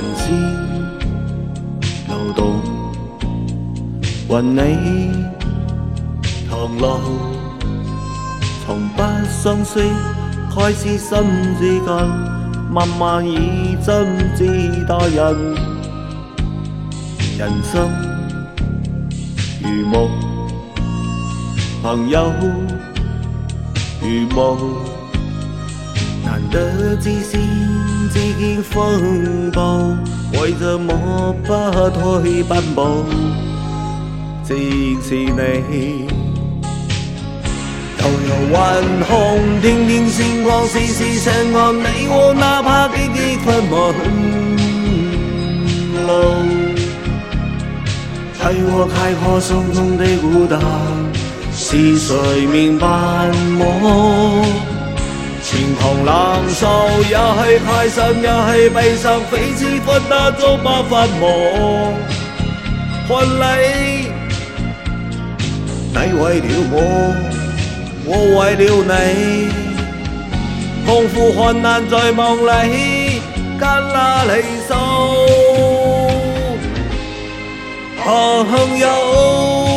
云霄流动，伴你长路。从不相识开始，心接近，慢慢以真挚待人。人生如梦，朋友如梦。难得自信，自见风暴，为着我不退半步？支是你，悠悠晚空，点点星光，丝丝星光，你我哪怕滴滴分茫路，替我开开心中的孤单，是谁明白我？前狂冷數，也係派上，也係悲傷，彼此分擔都不分我。看你你為了我，我為了你，痛苦患難在夢裏，艱難離愁，行行有。